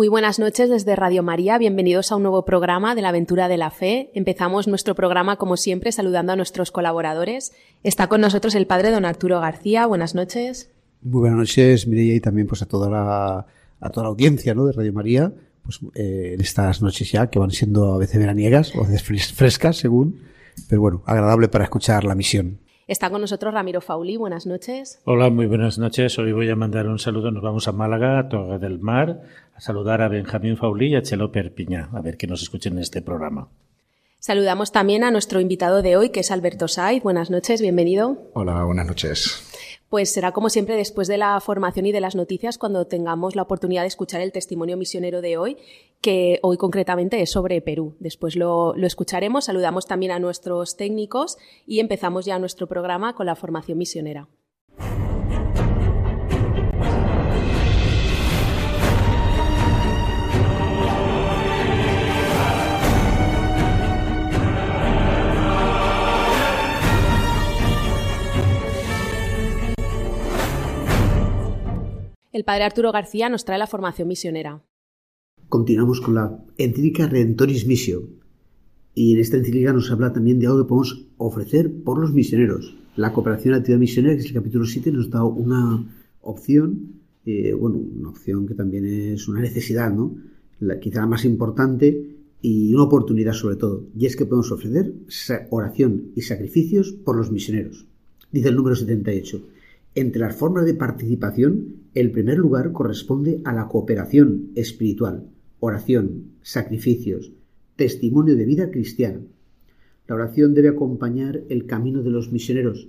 Muy buenas noches desde Radio María, bienvenidos a un nuevo programa de la aventura de la fe. Empezamos nuestro programa como siempre saludando a nuestros colaboradores. Está con nosotros el padre don Arturo García, buenas noches. Muy buenas noches, Mireia, y también pues a toda la, a toda la audiencia ¿no? de Radio María, pues eh, en estas noches ya que van siendo a veces veraniegas o a veces frescas según, pero bueno, agradable para escuchar la misión. Está con nosotros Ramiro Fauli, buenas noches. Hola, muy buenas noches. Hoy voy a mandar un saludo. Nos vamos a Málaga, a Torre del Mar, a saludar a Benjamín Fauli y a Chelo Perpiña, a ver que nos escuchen en este programa. Saludamos también a nuestro invitado de hoy, que es Alberto Saiz. Buenas noches, bienvenido. Hola, buenas noches. Pues será como siempre después de la formación y de las noticias cuando tengamos la oportunidad de escuchar el testimonio misionero de hoy, que hoy concretamente es sobre Perú. Después lo, lo escucharemos, saludamos también a nuestros técnicos y empezamos ya nuestro programa con la formación misionera. El padre Arturo García nos trae la formación misionera. Continuamos con la encíclica Redentoris Missio. Y en esta encíclica nos habla también de algo que podemos ofrecer por los misioneros. La cooperación a la actividad misionera, que es el capítulo 7, nos da una opción, eh, bueno, una opción que también es una necesidad, ¿no? Quizá la más importante y una oportunidad sobre todo. Y es que podemos ofrecer oración y sacrificios por los misioneros. Dice el número 78. Entre las formas de participación, el primer lugar corresponde a la cooperación espiritual, oración, sacrificios, testimonio de vida cristiana. La oración debe acompañar el camino de los misioneros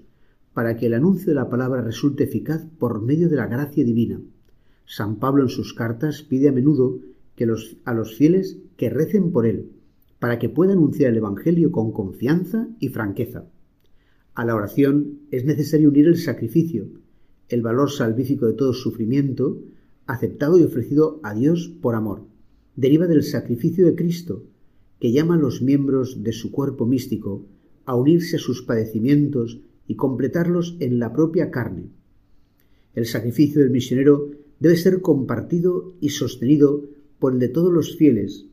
para que el anuncio de la palabra resulte eficaz por medio de la gracia divina. San Pablo en sus cartas pide a menudo que a los fieles que recen por él, para que pueda anunciar el Evangelio con confianza y franqueza. A la oración es necesario unir el sacrificio, el valor salvífico de todo sufrimiento, aceptado y ofrecido a Dios por amor. Deriva del sacrificio de Cristo, que llama a los miembros de su cuerpo místico a unirse a sus padecimientos y completarlos en la propia carne. El sacrificio del misionero debe ser compartido y sostenido por el de todos los fieles.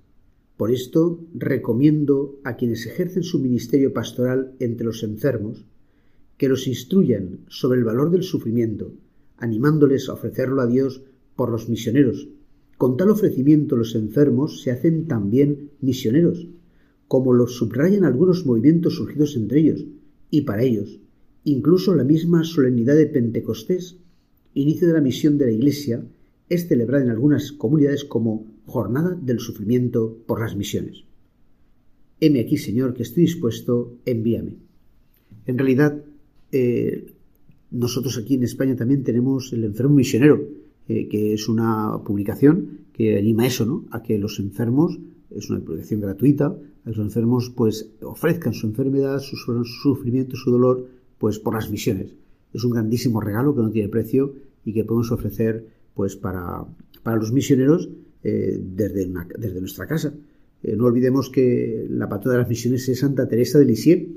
Por esto recomiendo a quienes ejercen su ministerio pastoral entre los enfermos que los instruyan sobre el valor del sufrimiento, animándoles a ofrecerlo a Dios por los misioneros. Con tal ofrecimiento los enfermos se hacen también misioneros, como lo subrayan algunos movimientos surgidos entre ellos, y para ellos, incluso la misma solemnidad de Pentecostés, inicio de la misión de la Iglesia, es celebrada en algunas comunidades como Jornada del Sufrimiento por las Misiones. Heme aquí, Señor, que estoy dispuesto, envíame. En realidad, eh, nosotros aquí en España también tenemos el enfermo misionero, eh, que es una publicación que anima eso, ¿no? A que los enfermos, es una publicación gratuita, a los enfermos pues ofrezcan su enfermedad, su, sufrimiento, su dolor, pues por las misiones. Es un grandísimo regalo que no tiene precio y que podemos ofrecer pues para, para los misioneros eh, desde, nuestra casa. no olvidemos que la patrona de las misiones es Santa Teresa de Lisieux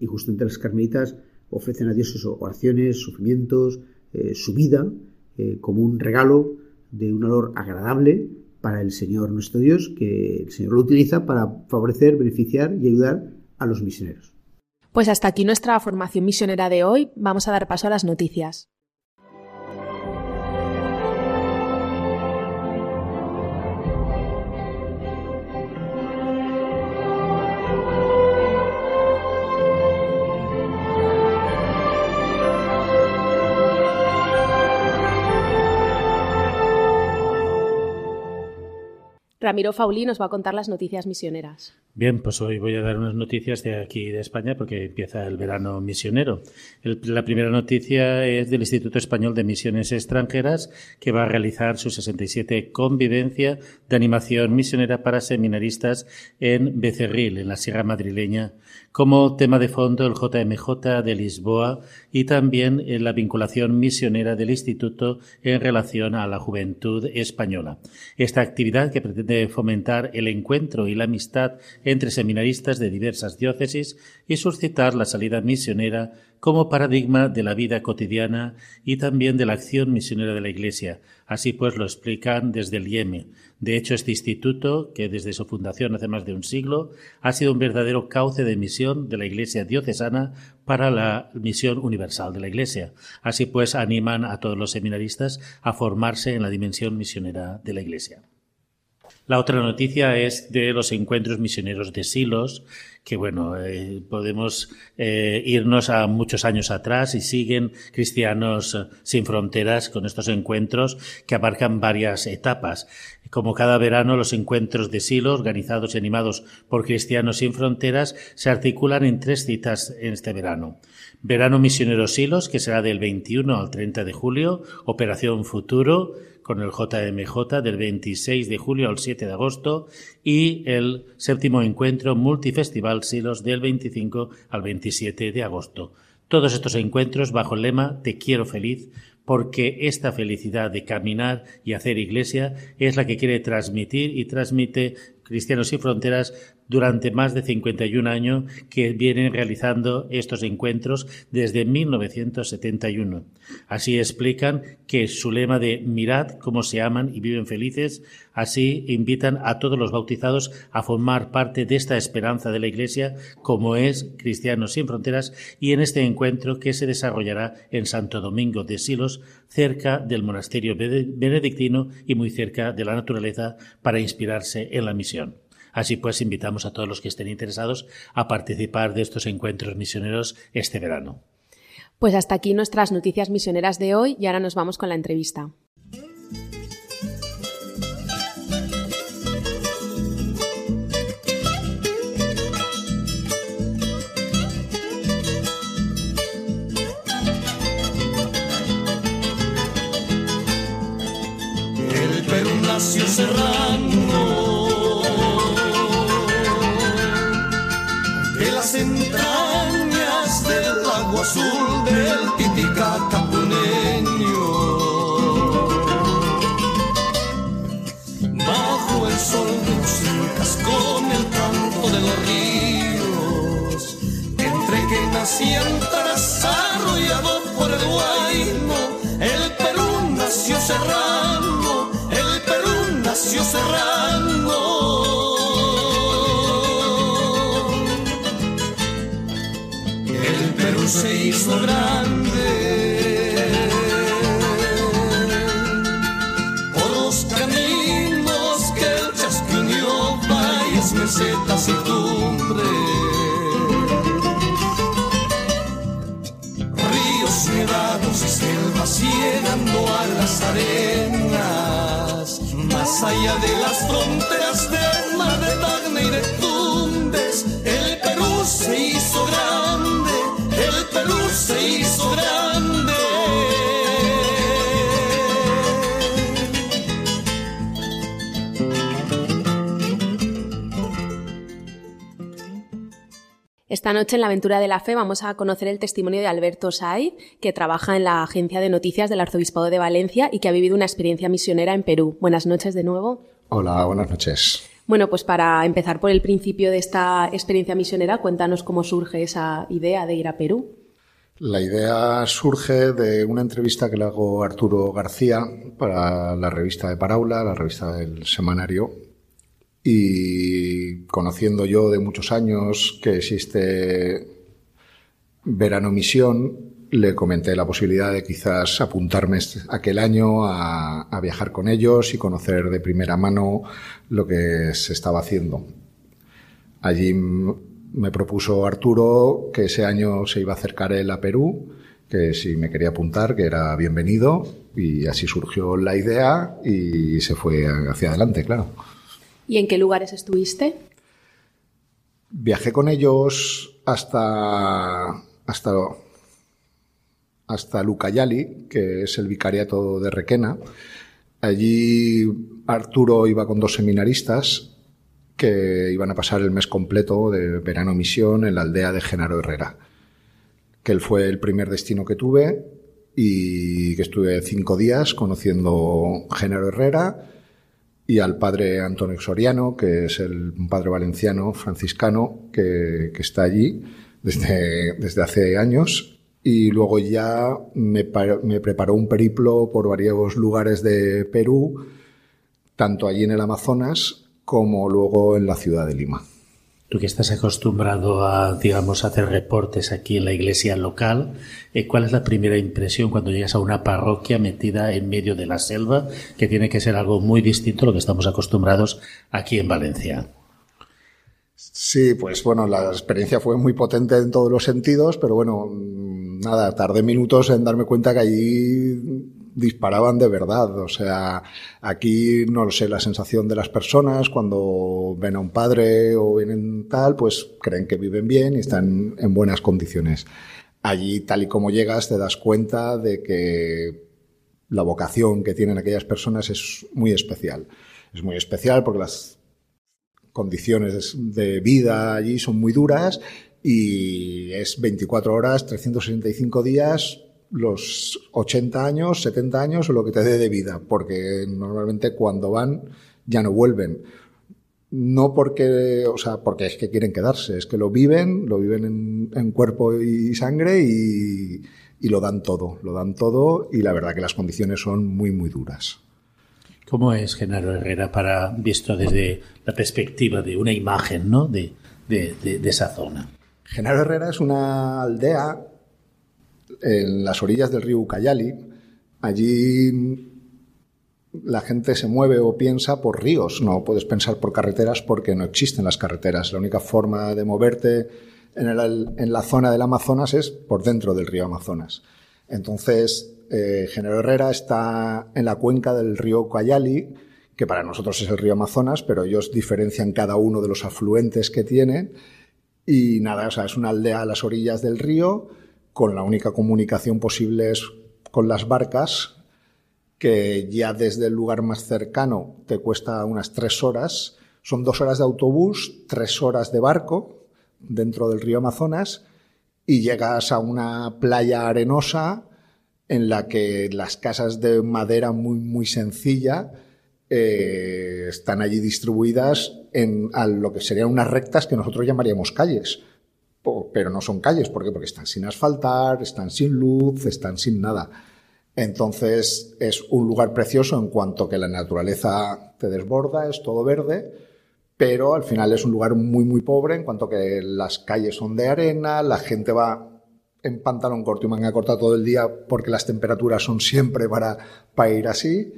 y justamente las carmelitas ofrecen a Dios sus oraciones, sufrimientos, eh, su vida, eh, como un regalo de un olor agradable para el Señor nuestro Dios, que el Señor lo utiliza para favorecer, beneficiar y ayudar a los misioneros. Pues hasta aquí nuestra formación misionera de hoy. Vamos a dar paso a las noticias. Ramiro Fauli nos va a contar las noticias misioneras. Bien, pues hoy voy a dar unas noticias de aquí de España porque empieza el verano misionero. la primera noticia es del Instituto Español de Misiones Extranjeras que va a realizar su 67 convivencia de animación misionera para seminaristas en Becerril, en la Sierra Madrileña, como tema de fondo el JMJ de Lisboa y también en la vinculación misionera del Instituto en relación a la juventud española. Esta actividad que pretende fomentar el encuentro y la amistad entre seminaristas de diversas diócesis y suscitar la salida misionera como paradigma de la vida cotidiana y también de la acción misionera de la Iglesia. Así pues lo explican desde el IEME. De hecho, este instituto, que desde su fundación hace más de un siglo, ha sido un verdadero cauce de misión de la Iglesia diocesana para la misión universal de la Iglesia. Así pues, animan a todos los seminaristas a formarse en la dimensión misionera de la Iglesia. La otra noticia es de los encuentros misioneros de Silos, que bueno, eh, podemos eh, irnos a muchos años atrás y siguen Cristianos sin Fronteras con estos encuentros que abarcan varias etapas. Como cada verano, los encuentros de Silos, organizados y animados por Cristianos sin Fronteras, se articulan en tres citas en este verano. Verano Misionero Silos, que será del 21 al 30 de julio, Operación Futuro, con el JMJ del 26 de julio al 7 de agosto y el séptimo encuentro Multifestival Silos del 25 al 27 de agosto. Todos estos encuentros bajo el lema Te quiero feliz, porque esta felicidad de caminar y hacer iglesia es la que quiere transmitir y transmite Cristianos Sin Fronteras durante más de 51 años que vienen realizando estos encuentros desde 1971. Así explican que su lema de mirad cómo se aman y viven felices, así invitan a todos los bautizados a formar parte de esta esperanza de la Iglesia como es Cristianos sin Fronteras y en este encuentro que se desarrollará en Santo Domingo de Silos, cerca del monasterio benedictino y muy cerca de la naturaleza para inspirarse en la misión. Así pues, invitamos a todos los que estén interesados a participar de estos encuentros misioneros este verano. Pues hasta aquí nuestras noticias misioneras de hoy y ahora nos vamos con la entrevista. El Perú nació serrano azul del Titicaca puneño. Bajo el sol incas con el canto de los ríos, entre que nacían tras arrollado por el guayno, el Perú nació serrano, el Perú nació serrano. Se hizo grande. Por los caminos que el chasquiñó, valles, mesetas y cumbres. Ríos nevados y selvas llegando a las arenas, más allá de las fronteras del mar de Tacna y de Tumbes, el Perú se hizo grande el Perú se hizo grande. Esta noche en la Aventura de la Fe vamos a conocer el testimonio de Alberto Saiz, que trabaja en la agencia de noticias del Arzobispado de Valencia y que ha vivido una experiencia misionera en Perú. Buenas noches de nuevo. Hola, buenas noches. Bueno, pues para empezar por el principio de esta experiencia misionera, cuéntanos cómo surge esa idea de ir a Perú. La idea surge de una entrevista que le hago a Arturo García para la revista de Paraula, la revista del semanario, y conociendo yo de muchos años que existe Verano Misión, le comenté la posibilidad de quizás apuntarme este, aquel año a, a, viajar con ellos y conocer de primera mano lo que se estaba haciendo. Allí me propuso Arturo que ese año se iba a acercar él a Perú, que si me quería apuntar, que era bienvenido, y así surgió la idea y se fue hacia adelante, claro. ¿Y en qué lugares estuviste? viajé con ellos hasta, hasta, hasta Lucayali, que es el vicariato de Requena. Allí Arturo iba con dos seminaristas que iban a pasar el mes completo de verano misión en la aldea de Genaro Herrera, que él fue el primer destino que tuve y que estuve cinco días conociendo Genaro Herrera y al padre Antonio Soriano, que es el padre valenciano franciscano que, está allí desde, desde hace años. Y luego ya me, me preparó un periplo por varios lugares de Perú, tanto allí en el Amazonas como luego en la ciudad de Lima. Tú que estás acostumbrado a, digamos, hacer reportes aquí en la iglesia local, eh, ¿cuál es la primera impresión cuando llegas a una parroquia metida en medio de la selva, que tiene que ser algo muy distinto a lo que estamos acostumbrados aquí en Valencia? Sí, pues bueno, la experiencia fue muy potente en todos los sentidos, pero bueno, mm, nada, tardé minutos en darme cuenta que allí disparaban de verdad. O sea, aquí no lo sé, la sensación de las personas cuando ven a un padre o vienen tal, pues creen que viven bien y están en buenas condiciones. Allí, tal y como llegas, te das cuenta de que la vocación que tienen aquellas personas es muy especial. Es muy especial porque las condiciones de vida allí son muy duras y es 24 horas, 365 días, los 80 años, 70 años o lo que te dé de vida, porque normalmente cuando van ya no vuelven. No porque, o sea, porque es que quieren quedarse, es que lo viven, lo viven en, cuerpo y sangre y, y, lo dan todo, lo dan todo y la verdad que las condiciones son muy, muy duras. ¿Cómo es Genaro Herrera para, visto desde la perspectiva de una imagen, ¿no? de, de, de, de esa zona? Genaro Herrera es una aldea en las orillas del río Ucayali. Allí la gente se mueve o piensa por ríos, no puedes pensar por carreteras porque no existen las carreteras. La única forma de moverte en, la zona del Amazonas es por dentro del río Amazonas. Entonces, eh, Genero Herrera está en la cuenca del río Ucayali, que para nosotros es el río Amazonas, pero ellos diferencian cada uno de los afluentes que tienen. Y nada, o sea, es una aldea a las orillas del río con la única comunicación posible es con las barcas, que ya desde el lugar más cercano te cuesta unas tres horas. Son dos horas de autobús, tres horas de barco dentro del río Amazonas y llegas a una playa arenosa en la que las casas de madera muy, muy sencilla eh, están allí distribuidas en a lo que serían unas rectas que nosotros llamaríamos calles pero no son calles. ¿Por qué? Porque están sin asfaltar, están sin luz, están sin nada. Entonces es un lugar precioso en cuanto que la naturaleza te desborda, es todo verde, pero al final es un lugar muy, muy pobre en cuanto que las calles son de arena, la gente va en pantalón corto y manga corta todo el día porque las temperaturas son siempre para, para ir así.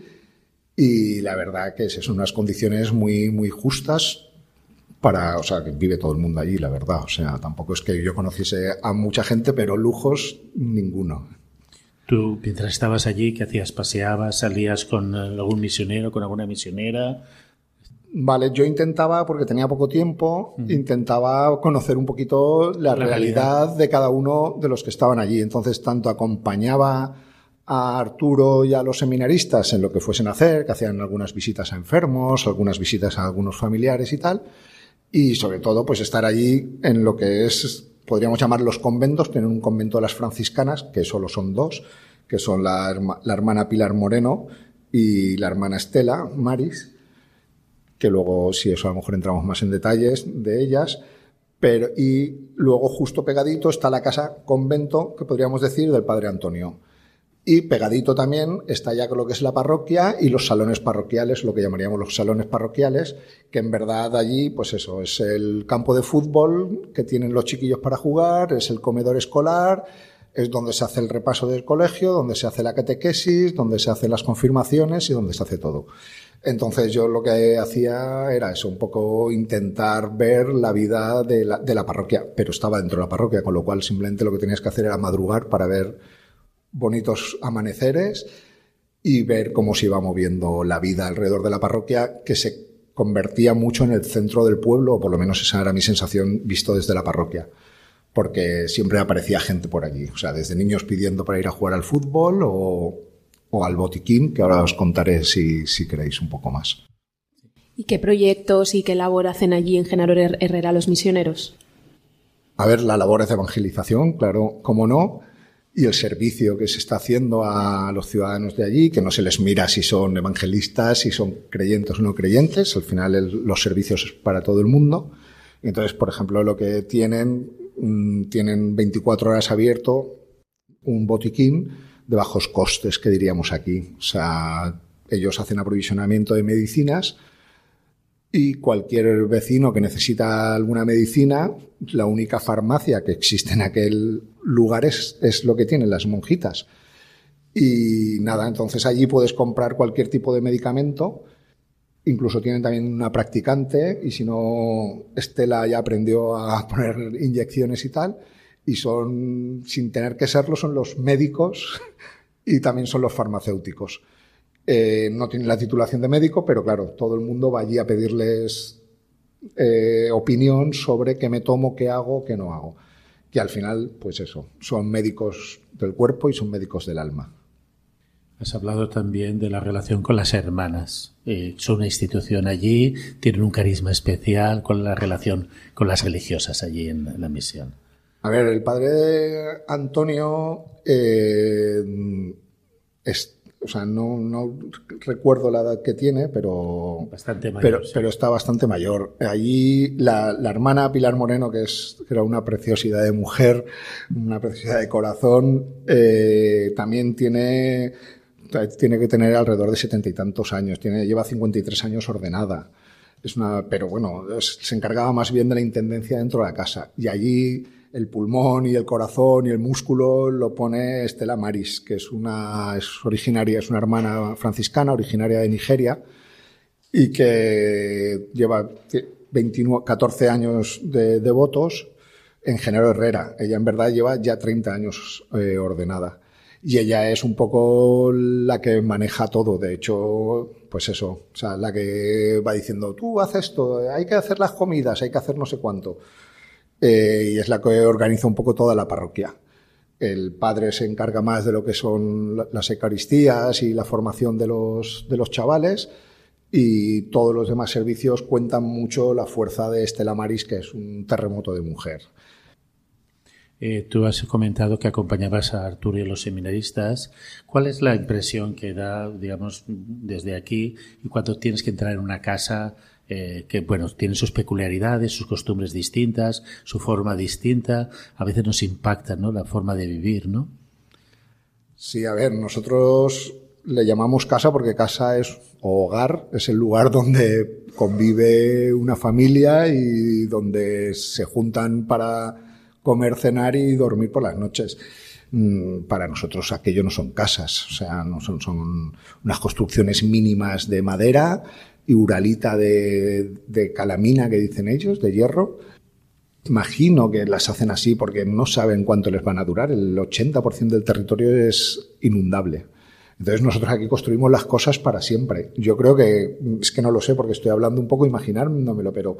Y la verdad que son unas condiciones muy, muy justas, para, o sea, que vive todo el mundo allí, la verdad. O sea, tampoco es que yo conociese a mucha gente, pero lujos ninguno. Tú, mientras estabas allí, ¿qué hacías? ¿Paseabas? ¿Salías con algún misionero, con alguna misionera? Vale, yo intentaba, porque tenía poco tiempo, intentaba conocer un poquito la, realidad, realidad de cada uno de los que estaban allí. Entonces, tanto acompañaba a Arturo y a los seminaristas en lo que fuesen a hacer, que hacían algunas visitas a enfermos, algunas visitas a algunos familiares y tal, y sobre todo pues estar allí en lo que es, podríamos llamar los conventos, tienen un convento de las franciscanas, que solo son dos, que son la, hermana Pilar Moreno y la hermana Estela Maris, que luego, si eso a lo mejor entramos más en detalles de ellas, pero, y luego justo pegadito está la casa convento, que podríamos decir, del padre Antonio. Y pegadito también está ya con lo que es la parroquia y los salones parroquiales, lo que llamaríamos los salones parroquiales, que en verdad allí, pues eso, es el campo de fútbol que tienen los chiquillos para jugar, es el comedor escolar, es donde se hace el repaso del colegio, donde se hace la catequesis, donde se hacen las confirmaciones y donde se hace todo. Entonces yo lo que hacía era eso, un poco intentar ver la vida de la, de la parroquia, pero estaba dentro de la parroquia, con lo cual simplemente lo que tenías que hacer era madrugar para ver bonitos amaneceres y ver cómo se iba moviendo la vida alrededor de la parroquia, que se convertía mucho en el centro del pueblo, o por lo menos esa era mi sensación visto desde la parroquia, porque siempre aparecía gente por allí, o sea, desde niños pidiendo para ir a jugar al fútbol o, o al botiquín, que ahora os contaré si, si queréis un poco más. ¿Y qué proyectos y qué labor hacen allí en Genaro Herrera los misioneros? A ver, la labor es de evangelización, claro, cómo no, y el servicio que se está haciendo a los ciudadanos de allí, que no se les mira si son evangelistas, si son creyentes o no creyentes, al final los servicios es para todo el mundo. Entonces, por ejemplo, lo que tienen, mm, tienen 24 horas abierto un botiquín de bajos costes, que diríamos aquí. O sea, ellos hacen aprovisionamiento de medicinas y cualquier vecino que necesita alguna medicina, la única farmacia que existe en aquel lugar es, es lo que tienen las monjitas. Y nada, entonces allí puedes comprar cualquier tipo de medicamento. Incluso tienen también una practicante y si no, Estela ya aprendió a poner inyecciones y tal y son, sin tener que serlo, son los médicos y también son los farmacéuticos. Eh, no tienen la titulación de médico, pero claro, todo el mundo va allí a pedirles eh, opinión sobre qué me tomo, qué hago, qué no hago. Que al final, pues eso, son médicos del cuerpo y son médicos del alma. Has hablado también de la relación con las hermanas. Eh, son una institución allí, tienen un carisma especial con la relación con las religiosas allí en la misión. A ver, el padre de Antonio eh, o sea, no, no, recuerdo la edad que tiene, pero, bastante mayor, pero, está bastante mayor. Allí la, la, hermana Pilar Moreno, que, es, era una preciosidad de mujer, una preciosidad de corazón, eh, también tiene, tiene que tener alrededor de setenta y tantos años, tiene, lleva 53 años ordenada. Es una, pero bueno, se encargaba más bien de la intendencia dentro de la casa. Y allí el pulmón y el corazón y el músculo lo pone Estela Maris, que es una es originaria, es una hermana franciscana originaria de Nigeria y que lleva 29, 14 años de, votos en Genero Herrera. Ella en verdad lleva ya 30 años eh, ordenada. Y ella es un poco la que maneja todo. De hecho, pues eso, o sea, la que va diciendo, tú haces esto, hay que hacer las comidas, hay que hacer no sé cuánto. Eh, y es la que organiza un poco toda la parroquia. El padre se encarga más de lo que son las eucaristías y la formación de los, de los chavales y todos los demás servicios cuentan mucho la fuerza de Estela Maris, que es un terremoto de mujer. Eh, tú has comentado que acompañabas a Arturo y a los seminaristas. ¿Cuál es la impresión que da, digamos, desde aquí y cuando tienes que entrar en una casa eh, que bueno, tienen sus peculiaridades, sus costumbres distintas, su forma distinta, a veces nos impacta, ¿no? La forma de vivir, ¿no? Sí, a ver, nosotros le llamamos casa porque casa es hogar, es el lugar donde convive una familia y donde se juntan para comer, cenar y dormir por las noches. Mm, para nosotros aquello no son casas, o sea, no son, unas construcciones mínimas de madera y uralita de, calamina que dicen ellos, de hierro. Imagino que las hacen así porque no saben cuánto les van a durar. El 80% del territorio es inundable. Entonces nosotros aquí construimos las cosas para siempre. Yo creo que, es que no lo sé porque estoy hablando un poco imaginármelo, pero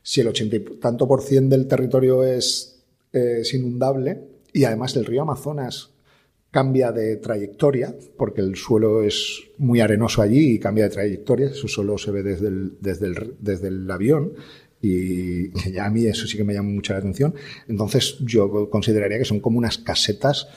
si el 80 y tanto por ciento del territorio es, es inundable y además el río Amazonas cambia de trayectoria, porque el suelo es muy arenoso allí y cambia de trayectoria, eso solo se ve desde el, desde desde el avión y ya a mí eso sí que me llama mucho la atención. Entonces yo consideraría que son como unas casetas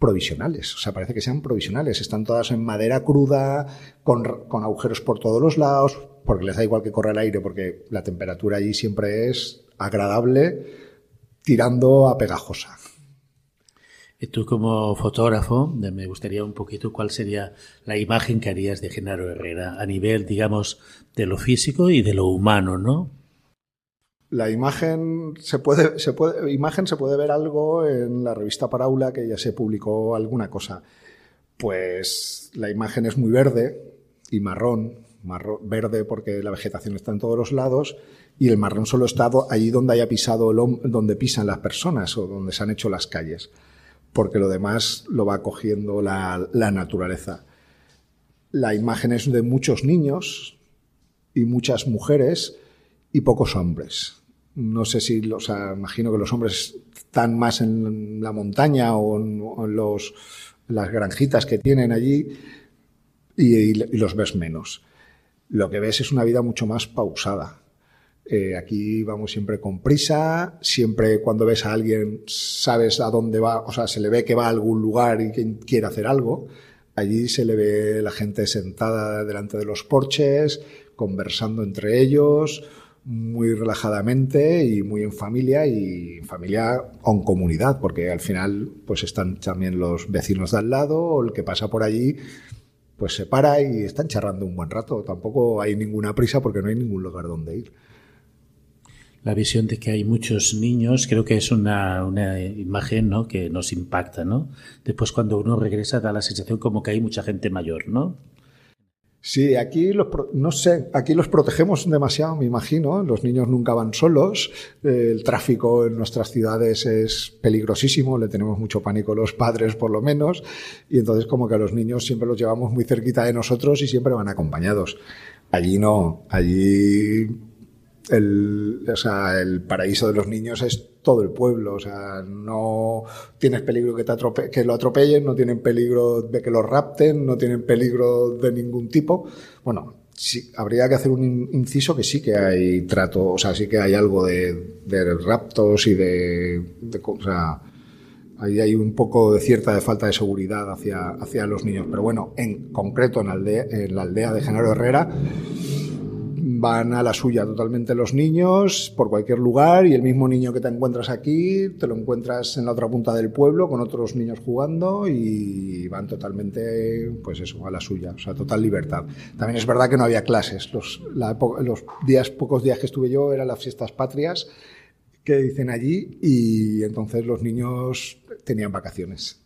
provisionales, o sea, parece que sean provisionales, están todas en madera cruda, con, con agujeros por todos los lados, porque les da igual que corra el aire, porque la temperatura allí siempre es agradable, tirando a pegajosa. Y tú como fotógrafo, me gustaría un poquito cuál sería la imagen que harías de Genaro Herrera a nivel, digamos, de lo físico y de lo humano, ¿no? La imagen se puede, se puede, imagen se puede ver algo en la revista Paraula que ya se publicó alguna cosa. Pues la imagen es muy verde y marrón, marrón verde porque la vegetación está en todos los lados y el marrón solo está allí donde haya pisado el, donde pisan las personas o donde se han hecho las calles porque lo demás lo va cogiendo la, naturaleza. La imagen es de muchos niños, y muchas mujeres y pocos hombres. No sé si, o sea, imagino que los hombres están más en la montaña o en, los, las granjitas que tienen allí y, los ves menos. Lo que ves es una vida mucho más pausada. Eh, aquí vamos siempre con prisa, siempre cuando ves a alguien sabes a dónde va, o sea, se le ve que va a algún lugar y que quiere hacer algo. Allí se le ve la gente sentada delante de los porches, conversando entre ellos, muy relajadamente y muy en familia y en familia o en comunidad, porque al final pues están también los vecinos de al lado o el que pasa por allí pues se para y están charrando un buen rato. Tampoco hay ninguna prisa porque no hay ningún lugar donde ir. La visión de que hay muchos niños creo que es una, una imagen ¿no? que nos impacta. ¿no? Después cuando uno regresa da la sensación como que hay mucha gente mayor. ¿no? Sí, aquí los, no sé, aquí los protegemos demasiado, me imagino. Los niños nunca van solos. El tráfico en nuestras ciudades es peligrosísimo, le tenemos mucho pánico los padres, por lo menos. Y entonces, como que a los niños siempre los llevamos muy cerquita de nosotros y siempre van acompañados. Allí no, allí el, o sea, el paraíso de los niños es todo el pueblo. O sea, no tienes peligro que, te atrope que lo atropellen, no tienen peligro de que lo rapten, no tienen peligro de ningún tipo. Bueno, sí, habría que hacer un inciso que sí que hay trato, o sea, sí que hay algo de, de raptos y de, de, o sea, ahí hay un poco de cierta de falta de seguridad hacia, hacia los niños. Pero bueno, en concreto en, aldea, en la aldea de Genaro Herrera, van a la suya totalmente los niños por cualquier lugar y el mismo niño que te encuentras aquí te lo encuentras en la otra punta del pueblo con otros niños jugando y van totalmente, pues eso, a la suya, o sea, total libertad. También es verdad que no había clases. Los, los días, pocos días que estuve yo eran las fiestas patrias que dicen allí y entonces los niños tenían vacaciones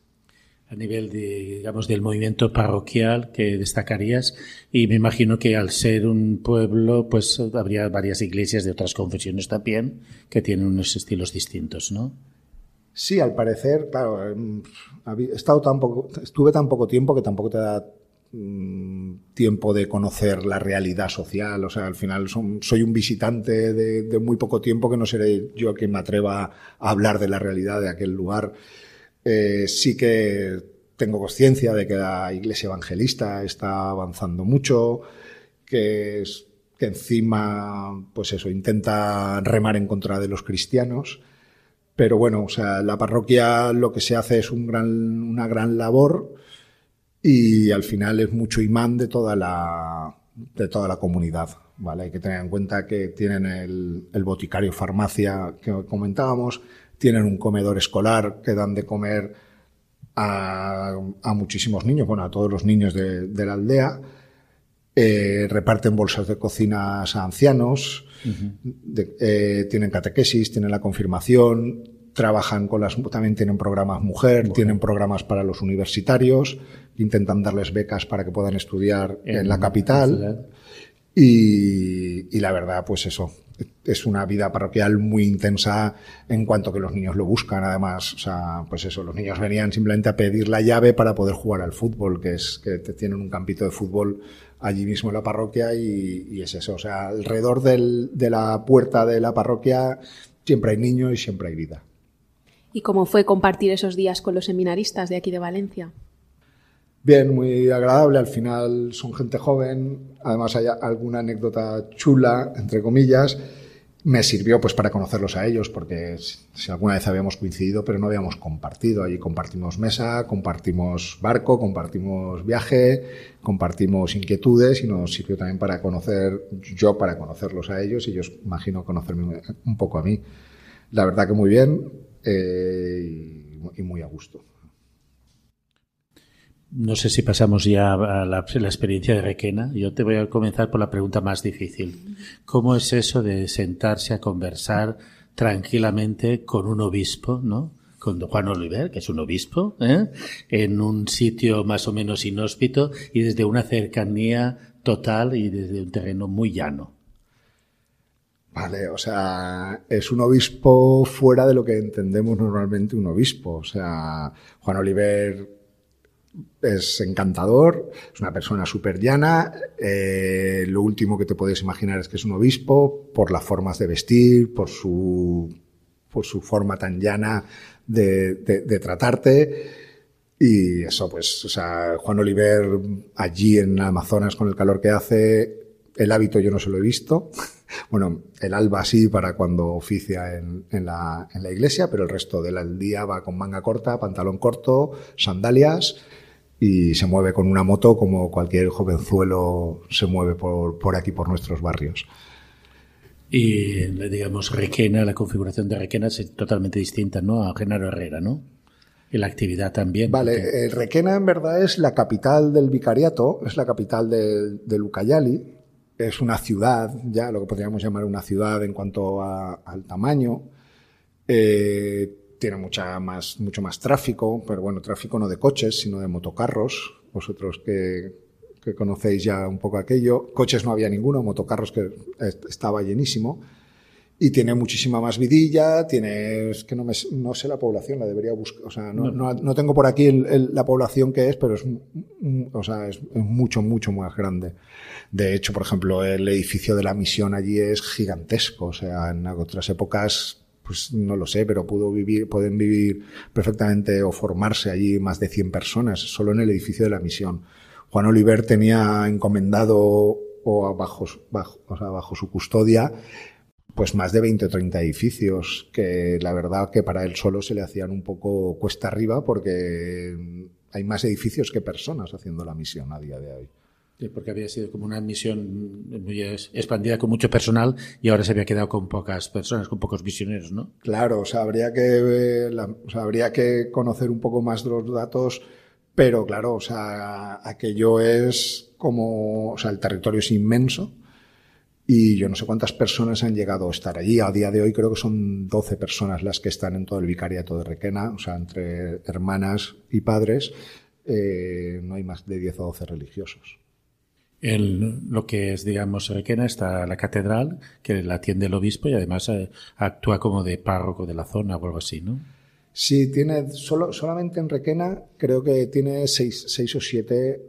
a nivel de, digamos, del movimiento parroquial que destacarías y me imagino que al ser un pueblo pues habría varias iglesias de otras confesiones también que tienen unos estilos distintos, ¿no? Sí, al parecer, claro, em, he estado tan poco, estuve tan poco tiempo que tampoco te da mm, tiempo de conocer la realidad social. O sea, al final soy un visitante de, de, muy poco tiempo que no seré yo quien me atreva a hablar de la realidad de aquel lugar. Eh, sí que tengo conciencia de que la iglesia evangelista está avanzando mucho, que, encima, pues eso, intenta remar en contra de los cristianos. Pero bueno, o sea, la parroquia lo que se hace es una gran labor y al final es mucho imán de toda la, de toda la comunidad. ¿vale? Hay que tener en cuenta que tienen el boticario farmacia que comentábamos, tienen un comedor escolar que dan de comer a, muchísimos niños, bueno, a todos los niños de, la aldea. Eh, reparten bolsas de cocinas a ancianos, eh, tienen catequesis, tienen la confirmación, trabajan con las, también tienen programas mujer, tienen programas para los universitarios, intentan darles becas para que puedan estudiar en, la capital. Y, y, la verdad, pues eso, es una vida parroquial muy intensa en cuanto que los niños lo buscan, además. O sea, pues eso, los niños venían simplemente a pedir la llave para poder jugar al fútbol, que es que tienen un campito de fútbol allí mismo en la parroquia y, y es eso. O sea, alrededor del, de la puerta de la parroquia siempre hay niños y siempre hay vida. ¿Y cómo fue compartir esos días con los seminaristas de aquí de Valencia? Bien, muy agradable. Al final son gente joven. Además hay alguna anécdota chula, entre comillas. Me sirvió pues para conocerlos a ellos, porque si alguna vez habíamos coincidido, pero no habíamos compartido. Allí compartimos mesa, compartimos barco, compartimos viaje, compartimos inquietudes y nos sirvió también para conocer, yo para conocerlos a ellos y ellos imagino conocerme un poco a mí. La verdad que muy bien eh, y muy a gusto. No sé si pasamos ya a la, experiencia de Requena. Yo te voy a comenzar por la pregunta más difícil. ¿Cómo es eso de sentarse a conversar tranquilamente con un obispo, ¿no? Con Juan Oliver, que es un obispo, ¿eh? en un sitio más o menos inhóspito y desde una cercanía total y desde un terreno muy llano. Vale, o sea, es un obispo fuera de lo que entendemos normalmente un obispo. O sea, Juan Oliver es encantador, es una persona súper llana. Eh, último que te puedes imaginar es que es un obispo, por las formas de vestir, por su, por su forma tan llana de, de, tratarte. Y eso, pues, o sea, Juan Oliver allí en Amazonas con el calor que hace, el hábito yo no se lo he visto. Bueno, el alba sí para cuando oficia en, en, la, en la iglesia, pero el resto del día va con manga corta, pantalón corto, sandalias y se mueve con una moto como cualquier jovenzuelo se mueve por, por aquí, por nuestros barrios. Y, digamos, Requena, la configuración de Requena es totalmente distinta, ¿no? A Genaro Herrera, ¿no? Y la actividad también. Vale, eh, Requena en verdad es la capital del vicariato, es la capital de, de Lucayali, es una ciudad, ya lo que podríamos llamar una ciudad en cuanto a, al tamaño. Eh, tiene mucha más, mucho más tráfico, pero bueno, tráfico no de coches, sino de motocarros. Vosotros que, que conocéis ya un poco aquello. Coches no había ninguno, motocarros que estaba llenísimo. Y tiene muchísima más vidilla, tiene, es que no, me, no sé la población, la debería buscar, o sea, no, no, no tengo por aquí el, el, la población que es, pero es, o sea, es, mucho, mucho más grande. De hecho, por ejemplo, el edificio de la misión allí es gigantesco, o sea, en otras épocas pues no lo sé, pero pudo vivir, pueden vivir perfectamente o formarse allí más de 100 personas, solo en el edificio de la misión. Juan Oliver tenía encomendado o bajo, bajo, bajo su custodia pues más de 20 o 30 edificios que la verdad que para él solo se le hacían un poco cuesta arriba porque hay más edificios que personas haciendo la misión a día de hoy. Porque había sido como una misión muy expandida con mucho personal y ahora se había quedado con pocas personas, con pocos misioneros, ¿no? Claro, o sea, habría que, la, o sea, habría que conocer un poco más de los datos, pero claro, o sea, aquello es como, o sea, el territorio es inmenso y yo no sé cuántas personas han llegado a estar allí. A día de hoy creo que son 12 personas las que están en todo el vicariato de Requena, o sea, entre hermanas y padres, eh, no hay más de 10 o 12 religiosos. En lo que es, digamos, Requena está la catedral, que la atiende el obispo y además eh, actúa como de párroco de la zona o algo así, ¿no? Sí, tiene, solo, solamente en Requena creo que tiene seis, seis o siete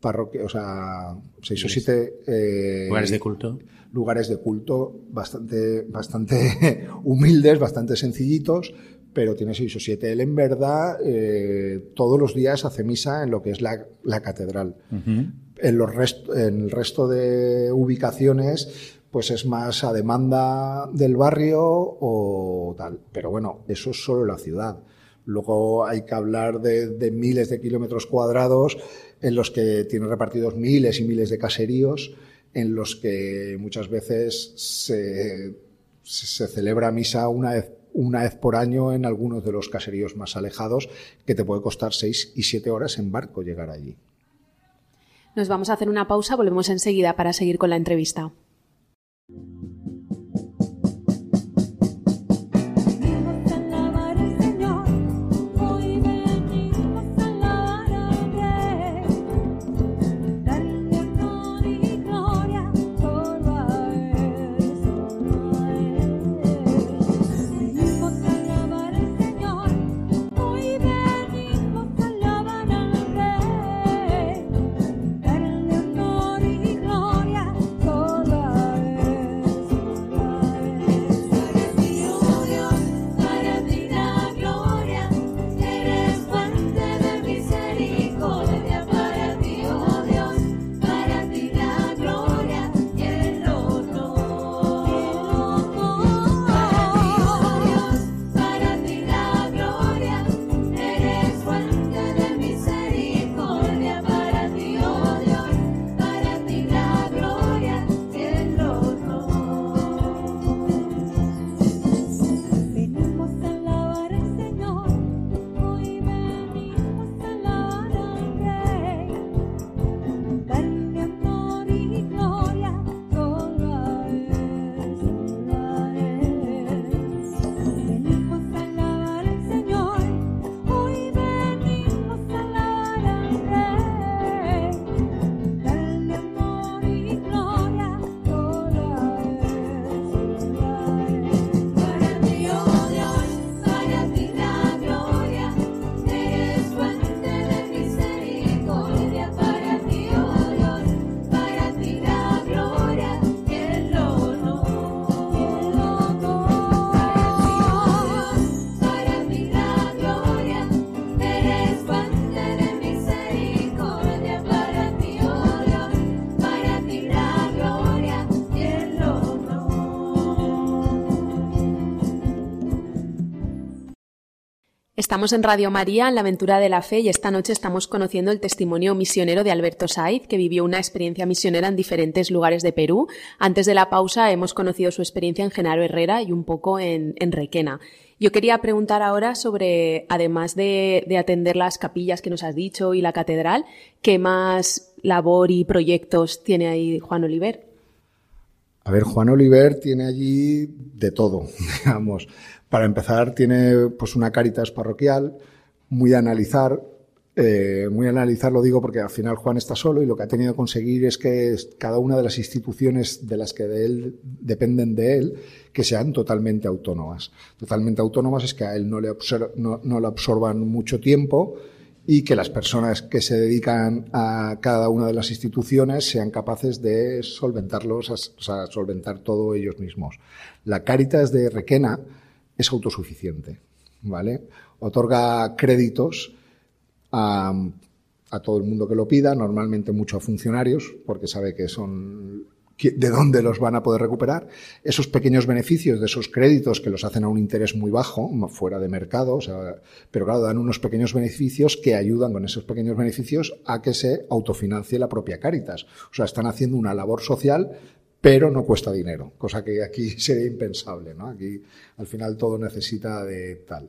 parroquias, o sea, seis o siete... Eh, lugares de culto. Lugares de culto bastante, bastante humildes, bastante sencillitos, pero tiene seis o siete. Él, en verdad, eh, todos los días hace misa en lo que es la, la catedral. Uh -huh en, los en el resto de ubicaciones pues es más a demanda del barrio o tal. Pero bueno, eso es solo la ciudad. Luego hay que hablar de, de, miles de kilómetros cuadrados en los que tiene repartidos miles y miles de caseríos, en los que muchas veces se, se celebra misa una vez, una vez por año en algunos de los caseríos más alejados, que te puede costar seis y siete horas en barco llegar allí. Nos vamos a hacer una pausa, volvemos enseguida para seguir con la entrevista. Estamos en Radio María, en la aventura de la fe, y esta noche estamos conociendo el testimonio misionero de Alberto Saiz, que vivió una experiencia misionera en diferentes lugares de Perú. Antes de la pausa hemos conocido su experiencia en Genaro Herrera y un poco en, Requena. Yo quería preguntar ahora sobre, además de, de, atender las capillas que nos has dicho y la catedral, ¿qué más labor y proyectos tiene ahí Juan Oliver? A ver, Juan Oliver tiene allí de todo, digamos. Para empezar, tiene pues una caritas parroquial, muy a analizar, eh, muy a analizar lo digo porque al final Juan está solo y lo que ha tenido que conseguir es que cada una de las instituciones de las que de él dependen de él, que sean totalmente autónomas. Totalmente autónomas es que a él no le, no, no le absorban mucho tiempo y que las personas que se dedican a cada una de las instituciones sean capaces de solventarlos, o sea, solventar todo ellos mismos. La Caritas de Requena es autosuficiente, ¿vale? Otorga créditos a, todo el mundo que lo pida, normalmente mucho a funcionarios, porque sabe que son de dónde los van a poder recuperar, esos pequeños beneficios de esos créditos que los hacen a un interés muy bajo, fuera de mercado, pero claro, dan unos pequeños beneficios que ayudan con esos pequeños beneficios a que se autofinancie la propia Caritas. O sea, están haciendo una labor social pero no cuesta dinero, cosa que aquí sería impensable, ¿no? Aquí al final todo necesita de tal.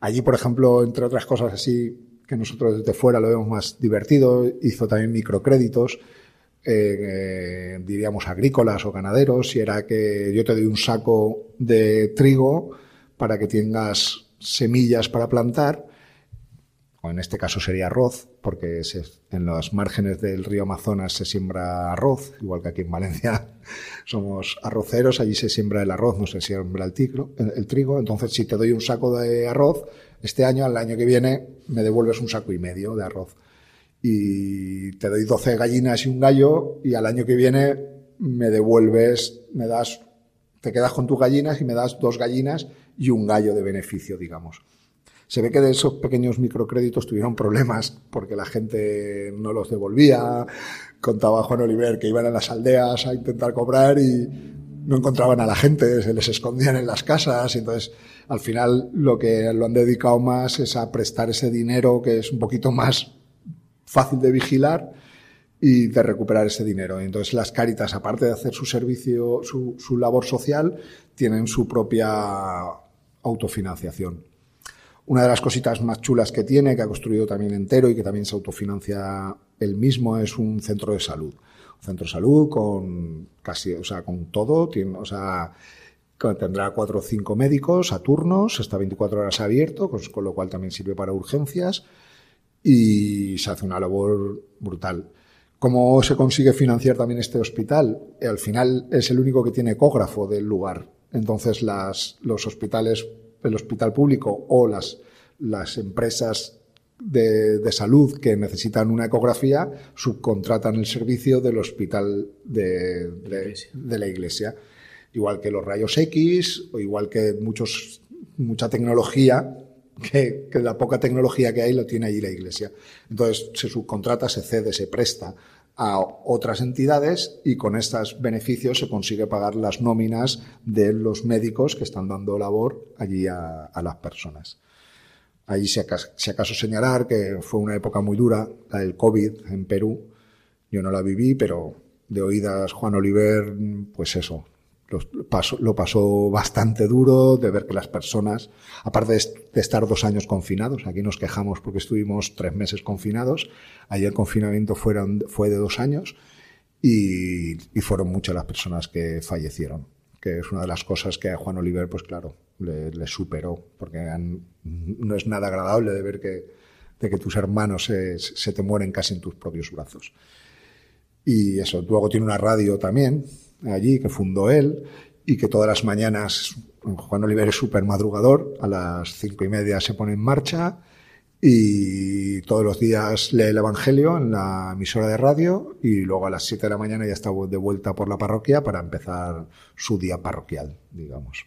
Allí, por ejemplo, entre otras cosas así que nosotros desde fuera lo vemos más divertido, hizo también microcréditos, eh, diríamos agrícolas o ganaderos, si era que yo te doy un saco de trigo para que tengas semillas para plantar o en este caso sería arroz, porque en los márgenes del río Amazonas se siembra arroz, igual que aquí en Valencia somos arroceros, allí se siembra el arroz, no se siembra el, el, trigo. Entonces, si te doy un saco de arroz, este año, al año que viene, me devuelves un saco y medio de arroz. Y te doy 12 gallinas y un gallo, y al año que viene me devuelves, me das, te quedas con tus gallinas y me das dos gallinas y un gallo de beneficio, digamos. Se ve que de esos pequeños microcréditos tuvieron problemas porque la gente no los devolvía. Contaba Juan Oliver que iban a las aldeas a intentar cobrar y no encontraban a la gente, se les escondían en las casas. Y entonces, al final, lo que lo han dedicado más es a prestar ese dinero que es un poquito más fácil de vigilar y de recuperar ese dinero. Entonces las Cáritas, aparte de hacer su servicio, su, su labor social, tienen su propia autofinanciación. Una de las cositas más chulas que tiene, que ha construido también entero y que también se autofinancia él mismo, es un centro de salud. Un centro de salud con casi, o sea, con todo, tiene, o sea, tendrá cuatro o cinco médicos a turnos, está 24 horas abierto, con, lo cual también sirve para urgencias y se hace una labor brutal. ¿Cómo se consigue financiar también este hospital? Al final es el único que tiene ecógrafo del lugar. Entonces las, los hospitales el hospital público o las, las empresas de, de, salud que necesitan una ecografía subcontratan el servicio del hospital de, de, la iglesia. Igual que los rayos X o igual que muchos, mucha tecnología, que, la poca tecnología que hay lo tiene allí la iglesia. Entonces se subcontrata, se cede, se presta a otras entidades y con estos beneficios se consigue pagar las nóminas de los médicos que están dando labor allí a, las personas. Allí, si acaso, si acaso, señalar que fue una época muy dura, la del COVID en Perú. Yo no la viví, pero de oídas Juan Oliver, pues eso, lo pasó, lo pasó bastante duro de ver que las personas, aparte de, estar dos años confinados, aquí nos quejamos porque estuvimos tres meses confinados, allí el confinamiento fueron, fue de dos años y, fueron muchas las personas que fallecieron, que es una de las cosas que a Juan Oliver, pues claro, le, superó, porque no es nada agradable de ver que, de que tus hermanos se, se te mueren casi en tus propios brazos. Y eso, luego tiene una radio también, allí, que fundó él, y que todas las mañanas, Juan Oliver es súper madrugador, a las cinco y media se pone en marcha y todos los días lee el Evangelio en la emisora de radio y luego a las siete de la mañana ya está de vuelta por la parroquia para empezar su día parroquial, digamos.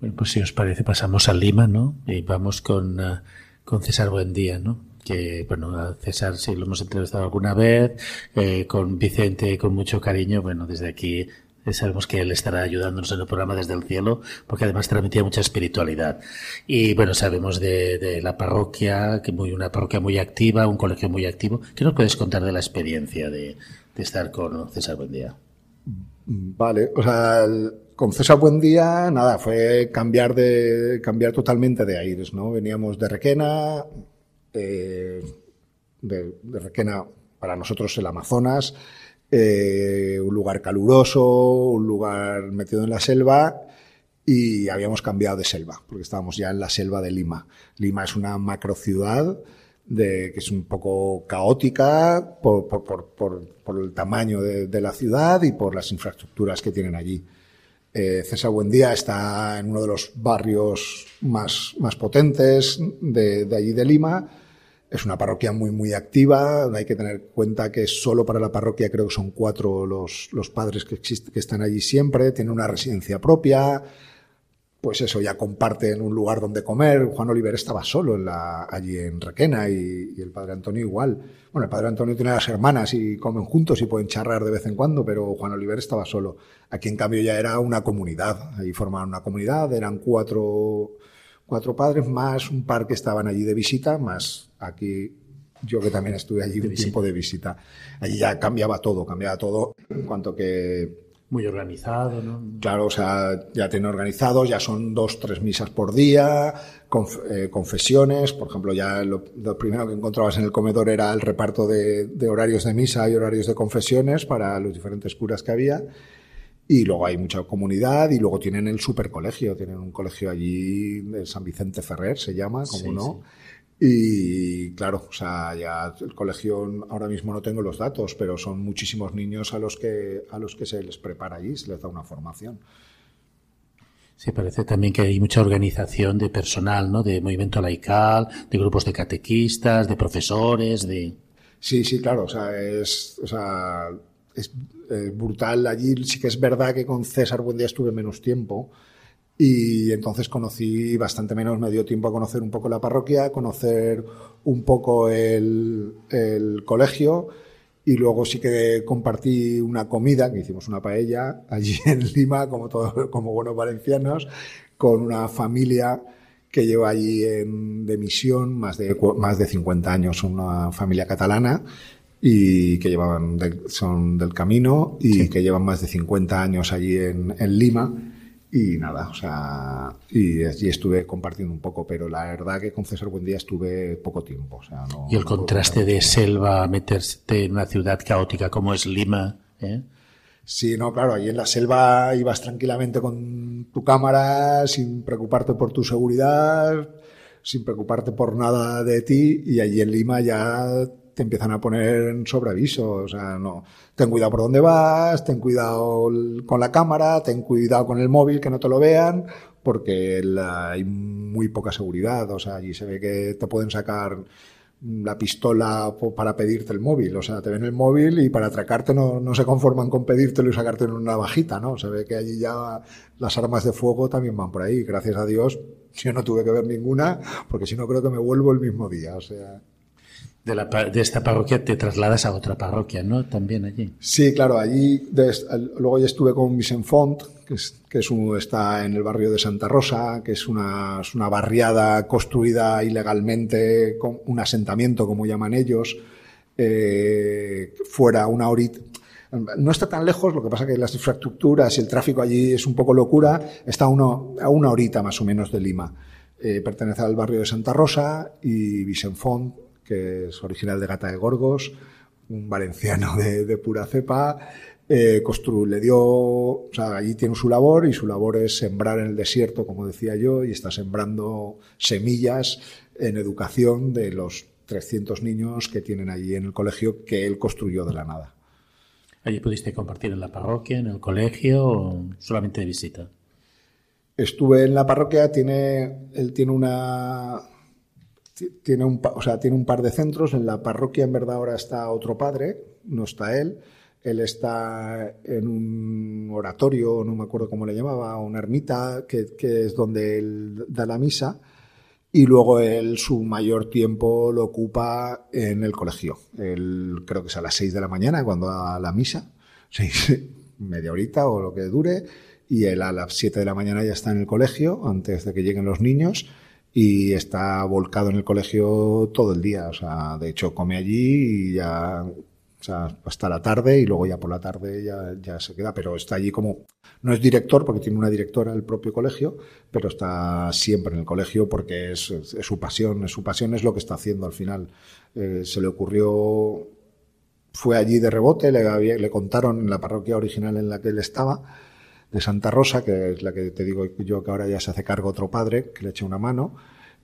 Bueno, pues si os parece pasamos a Lima, ¿no? Y vamos con, uh, con César Buendía, ¿no? Que, bueno, a César sí lo hemos entrevistado alguna vez, eh, con Vicente con mucho cariño, bueno, desde aquí Sabemos que Él estará ayudándonos en el programa desde el cielo, porque además transmitía mucha espiritualidad. Y bueno, sabemos de, la parroquia, que muy una parroquia muy activa, un colegio muy activo. ¿Qué nos puedes contar de la experiencia de, estar con César Buendía? Vale, o sea, con César Buendía, nada, fue cambiar de cambiar totalmente de aires, ¿no? Veníamos de Requena, de, Requena para nosotros el Amazonas, eh, un lugar caluroso, un lugar metido en la selva y habíamos cambiado de selva, porque estábamos ya en la selva de Lima. Lima es una macro ciudad de, que es un poco caótica por, el tamaño de, la ciudad y por las infraestructuras que tienen allí. Eh, César Buendía está en uno de los barrios más, más potentes de allí de Lima es una parroquia muy, muy activa. Hay que tener cuenta que solo para la parroquia creo que son cuatro los, los padres que, existen, que están allí siempre. Tienen una residencia propia. Pues eso, ya comparten un lugar donde comer. Juan Oliver estaba solo en allí en Requena y, el padre Antonio igual. Bueno, el padre Antonio tiene las hermanas y comen juntos y pueden charlar de vez en cuando, pero Juan Oliver estaba solo. Aquí en cambio ya era una comunidad. Ahí formaban una comunidad, eran cuatro cuatro padres, más un par que estaban allí de visita, más aquí yo que también estuve allí un tiempo de visita. Allí ya cambiaba todo, cambiaba todo en cuanto que... Muy organizado, ¿no? Claro, o sea, ya tiene organizado, ya son dos, tres misas por día, eh, confesiones, por ejemplo, ya lo, primero que encontrabas en el comedor era el reparto de, de horarios de misa y horarios de confesiones para los diferentes curas que había. Y luego hay mucha comunidad y luego tienen el supercolegio, tienen un colegio allí, de San Vicente Ferrer se llama, como no. Y claro, o sea, ya el colegio ahora mismo no tengo los datos, pero son muchísimos niños a los que a los que se les prepara allí, se les da una formación. Sí, parece también que hay mucha organización de personal, ¿no? De movimiento laical, de grupos de catequistas, de profesores, de... Sí, sí, claro, o sea, es, o sea, es eh, brutal. Allí sí que es verdad que con César Buendía estuve menos tiempo y entonces conocí bastante menos, me dio tiempo a conocer un poco la parroquia, conocer un poco el, colegio y luego sí que compartí una comida, que hicimos una paella allí en Lima, como, todos, como buenos valencianos, con una familia que lleva allí de misión más de, más de 50 años, una familia catalana y que llevaban son del camino y que llevan más de 50 años allí en, en, Lima y nada, o sea, y allí estuve compartiendo un poco, pero la verdad que con César Buendía estuve poco tiempo. O sea, no, y el contraste de selva, meterte en una ciudad caótica como es Lima, ¿eh? Sí, no, claro, allí en la selva ibas tranquilamente con tu cámara, sin preocuparte por tu seguridad, sin preocuparte por nada de ti, y allí en Lima ya te empiezan a poner en sobreaviso. O sea, no, ten cuidado por dónde vas, ten cuidado con la cámara, ten cuidado con el móvil, que no te lo vean, porque hay muy poca seguridad. O sea, allí se ve que te pueden sacar la pistola para pedirte el móvil. O sea, te ven el móvil y para atracarte no, no se conforman con pedírtelo y sacarte en una bajita, ¿no? Se ve que allí ya las armas de fuego también van por ahí. Gracias a Dios, yo no tuve que ver ninguna, porque si no creo que me vuelvo el mismo día. O sea de, esta parroquia te trasladas a otra parroquia, ¿no? También allí. Sí, claro, allí luego ya estuve con Vicent Font, que, es, que es un, está en el barrio de Santa Rosa, que es una, una barriada construida ilegalmente, con un asentamiento, como llaman ellos, eh, fuera una horita. No está tan lejos, lo que pasa que las infraestructuras y el tráfico allí es un poco locura, está uno, a una horita más o menos de Lima. Eh, pertenece al barrio de Santa Rosa y Vicent Font que es original de Gata de Gorgos, un valenciano de, pura cepa. Eh, le dio, o sea, allí tiene su labor y su labor es sembrar en el desierto, como decía yo, y está sembrando semillas en educación de los 300 niños que tienen allí en el colegio que él construyó de la nada. ¿Allí pudiste compartir en la parroquia, en el colegio o solamente de visita? Estuve en la parroquia, tiene, él tiene una, tiene un, o sea, tiene un par de centros. En la parroquia, en verdad, ahora está otro padre, no está él. Él está en un oratorio, no me acuerdo cómo le llamaba, una ermita, que, es donde él da la misa. Y luego él su mayor tiempo lo ocupa en el colegio. Él creo que es a las seis de la mañana cuando da la misa. media horita o lo que dure, y él a las 7 de la mañana ya está en el colegio, antes de que lleguen los niños, y está volcado en el colegio todo el día. O sea, de hecho, come allí y ya hasta la tarde y luego ya por la tarde ya, ya, se queda, pero está allí como, no es director porque tiene una directora el propio colegio, pero está siempre en el colegio porque es, es, su pasión, es su pasión es lo que está haciendo al final. Eh, se le ocurrió, fue allí de rebote, le, le contaron en la parroquia original en la que él estaba, de Santa Rosa, que es la que te digo yo que ahora ya se hace cargo otro padre, que le eche una mano,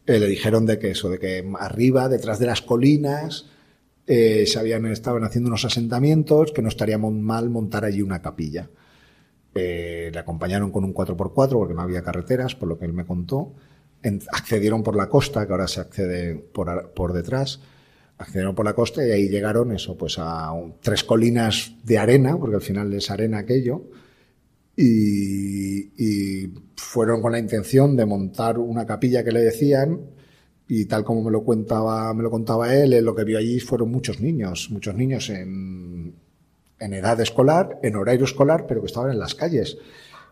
eh, le dijeron de que eso, de que arriba, detrás de las colinas, eh, se habían, estaban haciendo unos asentamientos, que no estaría mal montar allí una capilla. Eh, le acompañaron con un 4x4 porque no había carreteras, por lo que él me contó. Accedieron por la costa, que ahora se accede por, por detrás accedieron por la costa y ahí llegaron eso, pues a tres colinas de arena, porque al final es arena aquello, y, fueron con la intención de montar una capilla que le decían y tal como me lo contaba me lo contaba él, lo que vio allí fueron muchos niños, muchos niños en, en edad escolar, en horario escolar, pero que estaban en las calles.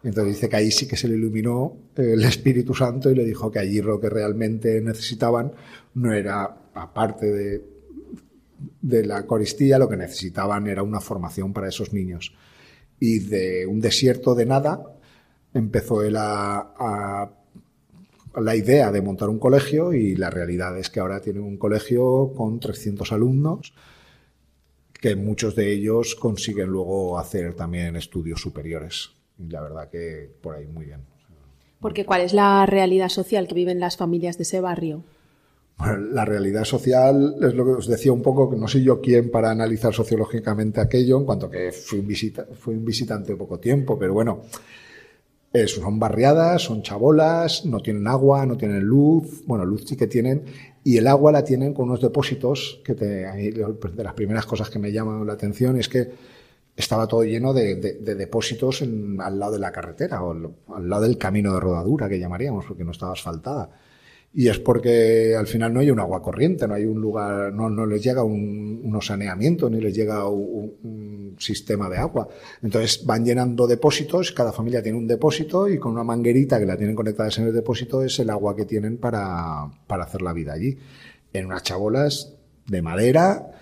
Entonces dice que ahí sí que se le iluminó el Espíritu Santo y le dijo que allí lo que realmente necesitaban no era, aparte de, de la coristía, lo que necesitaban era una formación para esos niños y de un desierto de nada empezó él a, la idea de montar un colegio y la realidad es que ahora tiene un colegio con 300 alumnos que muchos de ellos consiguen luego hacer también estudios superiores. Y la verdad que por ahí muy bien. Porque ¿cuál es la realidad social que viven las familias de ese barrio? La realidad social es lo que os decía un poco, que no soy yo quien para analizar sociológicamente aquello, en cuanto que fui un, visita, fui un visitante de poco tiempo, pero bueno, son barriadas, son chabolas, no tienen agua, no tienen luz, bueno, luz sí que tienen, y el agua la tienen con unos depósitos, que te, de las primeras cosas que me llaman la atención es que estaba todo lleno de, de, depósitos en, al lado de la carretera, o al lado del camino de rodadura, que llamaríamos, porque no estaba asfaltada y es porque al final no hay un agua corriente, no hay un lugar, no, no les llega un, unos saneamientos ni les llega un, un, sistema de agua. Entonces van llenando depósitos, cada familia tiene un depósito y con una manguerita que la tienen conectada en el depósito es el agua que tienen para, para hacer la vida allí. En unas chabolas de madera,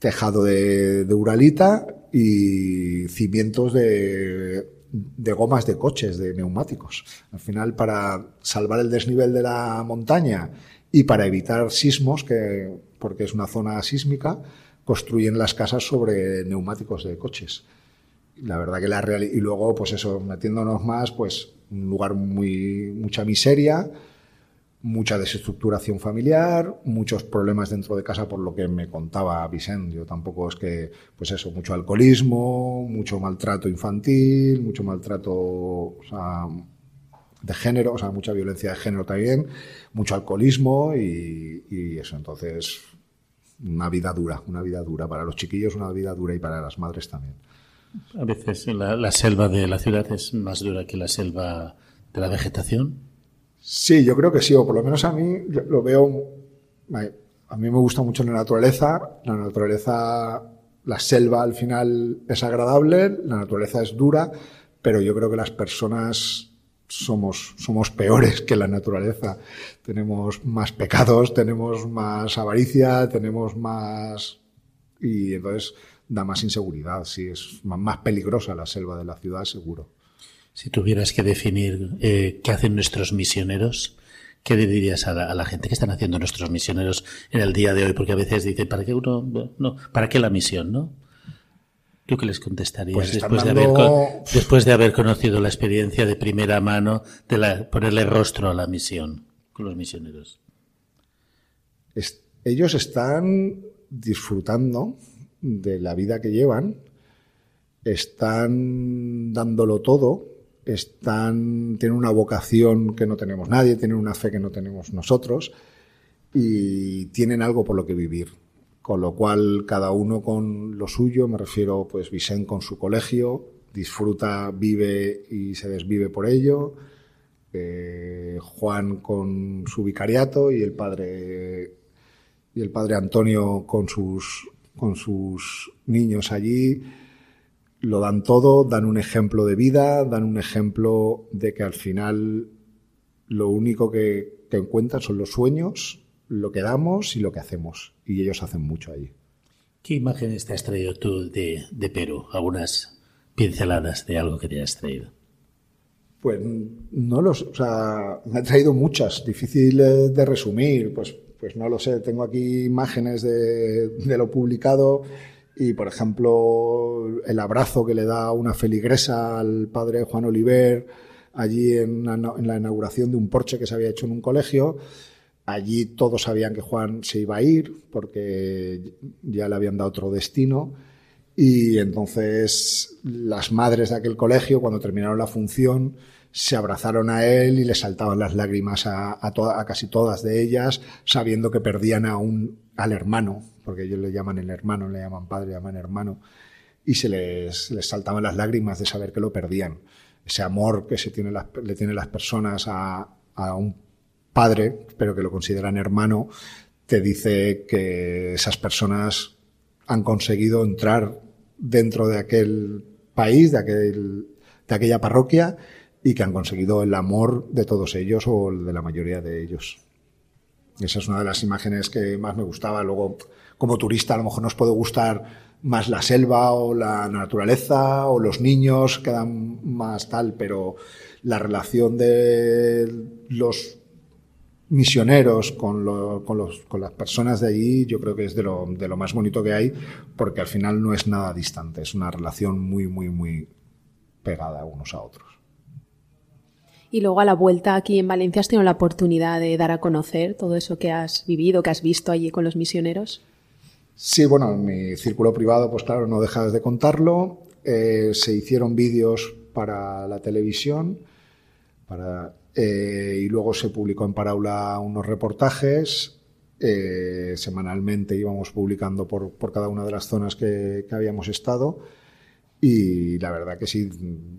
tejado de, de uralita y cimientos de de gomas de coches, de neumáticos. Al final, para salvar el desnivel de la montaña y para evitar sismos, que, porque es una zona sísmica, construyen las casas sobre neumáticos de coches. La verdad que la real y luego, pues eso, metiéndonos más, pues un lugar muy mucha miseria, mucha desestructuración familiar, muchos problemas dentro de casa por lo que me contaba Vicente. Yo tampoco es que, pues eso, mucho alcoholismo, mucho maltrato infantil, mucho maltrato de género, o sea, mucha violencia de género también, mucho alcoholismo y, eso. Entonces, una vida dura, una vida dura para los chiquillos, una vida dura y para las madres también. A veces la selva de la ciudad es más dura que la selva de la vegetación. Sí, yo creo que sí, o por lo menos a mí lo veo. A mí me gusta mucho la naturaleza. La naturaleza, la selva al final es agradable, la naturaleza es dura, pero yo creo que las personas somos, somos peores que la naturaleza. Tenemos más pecados, tenemos más avaricia, tenemos más. Y entonces da más inseguridad, sí, es más peligrosa la selva de la ciudad, seguro. Si tuvieras que definir eh, qué hacen nuestros misioneros, ¿qué le dirías a la, a la, gente que están haciendo nuestros misioneros en el día de hoy? Porque a veces dicen, ¿para qué uno, no, ¿para qué la misión, no? ¿Tú qué les contestarías pues después, dando... de haber, después de haber conocido la experiencia de primera mano de la, ponerle rostro a la misión con los misioneros? Es, ellos están disfrutando de la vida que llevan, están dándolo todo, están, tienen una vocación que no tenemos nadie, tienen una fe que no tenemos nosotros y tienen algo por lo que vivir. Con lo cual, cada uno con lo suyo, me refiero, pues, Vicente con su colegio, disfruta, vive y se desvive por ello. Eh, Juan con su vicariato y el padre y el padre Antonio con sus con sus niños allí lo dan todo, dan un ejemplo de vida, dan un ejemplo de que al final lo único que, que encuentran son los sueños, lo que damos y lo que hacemos. Y ellos hacen mucho allí. ¿Qué imágenes te has traído tú de, de Perú? Algunas pinceladas de algo que te has traído. Pues no los, o sea, me he traído muchas, difíciles de resumir, pues, pues no lo sé, tengo aquí imágenes de, de lo publicado y, por ejemplo, el abrazo que le da una feligresa al padre Juan Oliver allí en, la inauguración de un porche que se había hecho en un colegio. Allí todos sabían que Juan se iba a ir porque ya le habían dado otro destino. Y entonces las madres de aquel colegio, cuando terminaron la función, se abrazaron a él y le saltaban las lágrimas a, a, a casi todas de ellas, sabiendo que perdían a un, al hermano, porque ellos le llaman el hermano, le llaman padre, le llaman hermano, y se les, les saltaban las lágrimas de saber que lo perdían. Ese amor que se tiene las, le tienen las personas a, a un padre, pero que lo consideran hermano, te dice que esas personas han conseguido entrar dentro de aquel país, de, aquel, de aquella parroquia, y que han conseguido el amor de todos ellos o de la mayoría de ellos. Esa es una de las imágenes que más me gustaba. Luego, como turista, a lo mejor nos puede gustar más la selva o la naturaleza o los niños, quedan más tal, pero la relación de los misioneros con, con, los, con, las personas de allí, yo creo que es de lo, de lo más bonito que hay, porque al final no es nada distante, es una relación muy, muy, muy pegada unos a otros. Y luego a la vuelta aquí en Valencia has tenido la oportunidad de dar a conocer todo eso que has vivido, que has visto allí con los misioneros. Sí, bueno, en mi círculo privado, pues claro, no dejas de contarlo. Eh, se hicieron vídeos para la televisión para, eh, y luego se publicó en Paraula unos reportajes. Eh, semanalmente íbamos publicando por, por, cada una de las zonas que, que habíamos estado y la verdad que sí,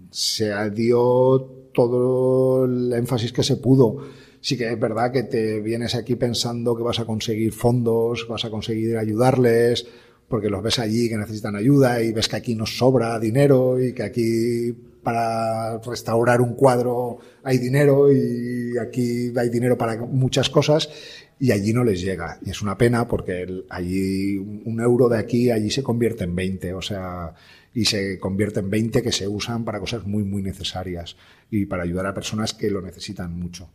se dio todo el énfasis que se pudo. Sí que es verdad que te vienes aquí pensando que vas a conseguir fondos, vas a conseguir ayudarles, porque los ves allí que necesitan ayuda y ves que aquí nos sobra dinero y que aquí para restaurar un cuadro hay dinero y aquí hay dinero para muchas cosas y allí no les llega. Y es una pena porque allí un euro de aquí allí se convierte en 20, o sea, y se convierte en 20 que se usan para cosas muy, muy necesarias y para ayudar a personas que lo necesitan mucho.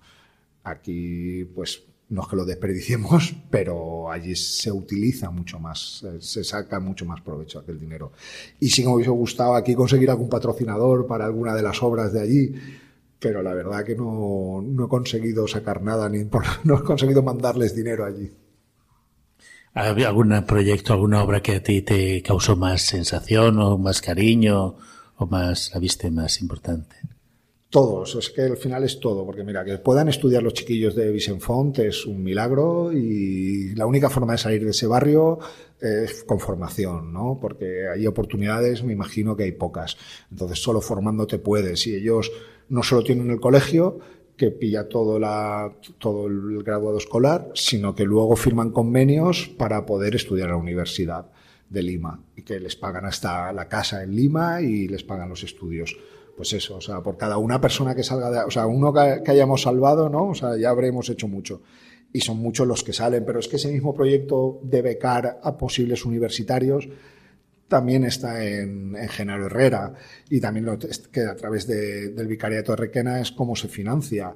Aquí, pues, no es que lo desperdiciemos, pero allí se utiliza mucho más, se saca mucho más provecho aquel dinero. Y si me hubiese gustado aquí conseguir algún patrocinador para alguna de las obras de allí, pero la verdad que no, no he conseguido sacar nada, ni por, no he conseguido mandarles dinero allí. ¿Había algún proyecto, alguna obra que a ti te causó más sensación o más cariño o más, la viste más importante? Todos, es que al final es todo, porque mira, que puedan estudiar los chiquillos de Vicenfont es un milagro y la única forma de salir de ese barrio es con formación, ¿no? Porque hay oportunidades, me imagino que hay pocas. Entonces, solo formándote puedes. Y ellos no solo tienen el colegio, que pilla todo, la, todo el graduado escolar, sino que luego firman convenios para poder estudiar en la Universidad de Lima y que les pagan hasta la casa en Lima y les pagan los estudios. Pues eso, o sea, por cada una persona que salga de, o sea, uno que, hayamos salvado, ¿no? O sea, ya habremos hecho mucho. Y son muchos los que salen, pero es que ese mismo proyecto de becar a posibles universitarios también está en, en Genaro Herrera y también lo, que a través de, del Vicariato de Requena es cómo se financia.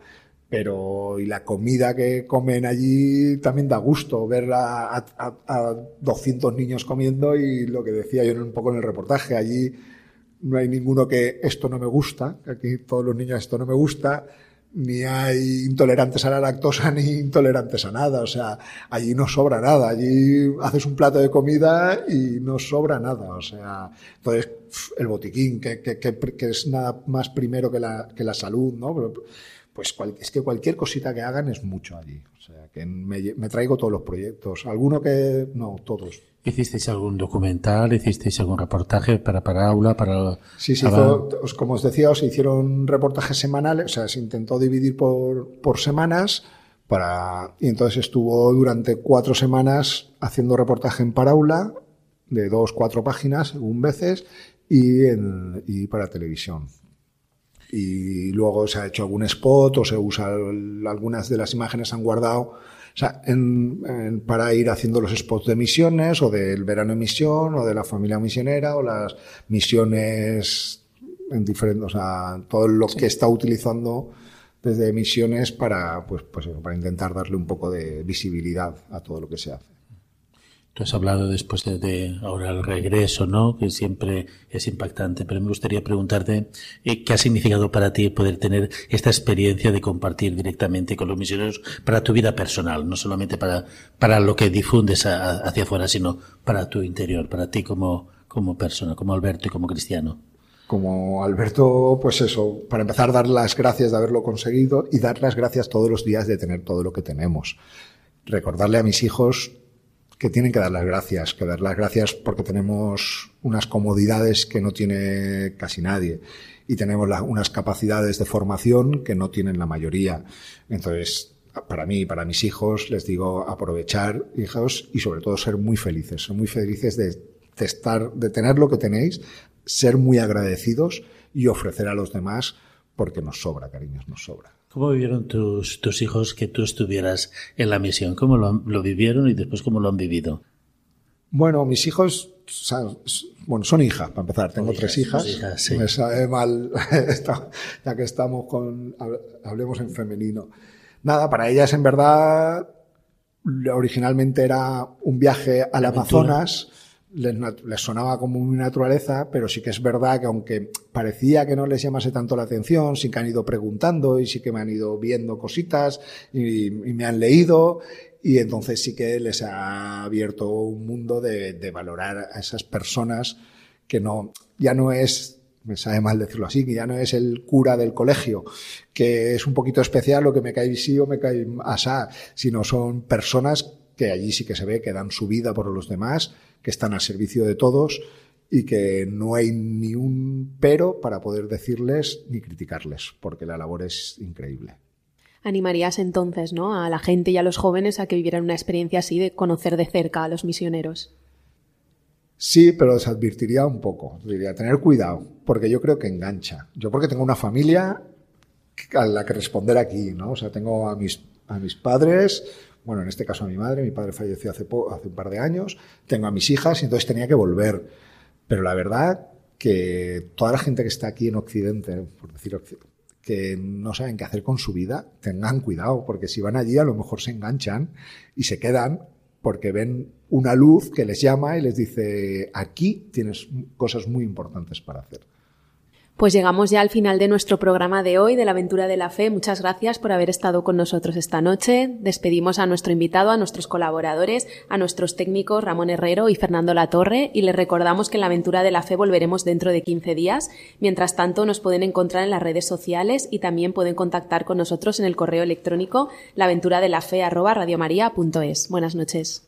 Pero y la comida que comen allí también da gusto ver a, a, a 200 niños comiendo y lo que decía yo un poco en el reportaje, allí no hay ninguno que esto no me gusta, aquí todos los niños esto no me gusta, ni hay intolerantes a la lactosa ni intolerantes a nada. O sea, allí no sobra nada. Allí haces un plato de comida y no sobra nada. O sea, entonces el botiquín, que, que, que, es nada más primero que la, que la salud, ¿no? Pues cual, es que cualquier cosita que hagan es mucho allí. O sea, que me, me traigo todos los proyectos. Alguno que, no, todos. ¿Hicisteis algún documental? ¿Hicisteis algún reportaje para Paraula? Para, sí, hizo, como os decía, se hicieron reportajes semanales, o sea, se intentó dividir por, por semanas para, y entonces estuvo durante cuatro semanas haciendo reportaje en Paraula, de dos, cuatro páginas, según veces, y, en, y para televisión. Y luego se ha hecho algún spot o se usa algunas de las imágenes han guardado o sea, en, para ir haciendo los spots de misiones o del verano en misión o de la familia misionera o las misiones en diferentes, o sea, todo lo que está utilizando desde misiones para, pues, pues, para intentar darle un poco de visibilidad a todo lo que se hace. Tú has hablado después de, ahora el regreso, ¿no? Que siempre es impactante, pero me gustaría preguntarte eh, qué ha significado para ti poder tener esta experiencia de compartir directamente con los misioneros para tu vida personal, no solamente para, para lo que difundes hacia afuera, sino para tu interior, para ti como, como persona, como Alberto y como cristiano. Como Alberto, pues eso, para empezar, dar las gracias de haberlo conseguido y dar las gracias todos los días de tener todo lo que tenemos. Recordarle a mis hijos que tienen que dar las gracias, que dar las gracias porque tenemos unas comodidades que no tiene casi nadie y tenemos unas capacidades de formación que no tienen la mayoría. Entonces, para mí y para mis hijos, les digo aprovechar, hijos, y sobre todo ser muy felices, ser muy felices de, de estar, de tener lo que tenéis, ser muy agradecidos y ofrecer a los demás porque nos sobra, cariños, nos sobra. ¿Cómo vivieron tus, tus hijos que tú estuvieras en la misión? ¿Cómo lo, lo vivieron y después cómo lo han vivido? Bueno, mis hijos, bueno, son hijas, para empezar. Tengo tres hijas. Me sabe mal, ya que estamos con, hablemos en femenino. Nada, para ellas en verdad, originalmente era un viaje al Amazonas les, sonaba como muy naturaleza, pero sí que es verdad que aunque parecía que no les llamase tanto la atención, sí que han ido preguntando y sí que me han ido viendo cositas y, me han leído y entonces sí que les ha abierto un mundo de, valorar a esas personas que no, ya no es, me sabe mal decirlo así, que ya no es el cura del colegio, que es un poquito especial o que me cae sí o me cae asá, sino son personas que allí sí que se ve que dan su vida por los demás que están al servicio de todos y que no hay ni un pero para poder decirles ni criticarles, porque la labor es increíble. Animarías entonces, ¿no? A la gente y a los jóvenes a que vivieran una experiencia así de conocer de cerca a los misioneros. Sí, pero les advertiría un poco. Diría, tener cuidado, porque yo creo que engancha. Yo porque tengo una familia a la que responder aquí, ¿no? O sea, tengo a mis, a mis padres, bueno, en este caso a mi madre, mi padre falleció hace, un par de años, tengo a mis hijas y entonces tenía que volver. Pero la verdad que toda la gente que está aquí en Occidente, por decir que no saben qué hacer con su vida, tengan cuidado, porque si van allí a lo mejor se enganchan y se quedan porque ven una luz que les llama y les dice, aquí tienes cosas muy importantes para hacer. Pues llegamos ya al final de nuestro programa de hoy, de la aventura de la fe. Muchas gracias por haber estado con nosotros esta noche. Despedimos a nuestro invitado, a nuestros colaboradores, a nuestros técnicos Ramón Herrero y Fernando Latorre y les recordamos que en la aventura de la fe volveremos dentro de 15 días. Mientras tanto, nos pueden encontrar en las redes sociales y también pueden contactar con nosotros en el correo electrónico laventuradelafe@radiomaria.es. Buenas noches.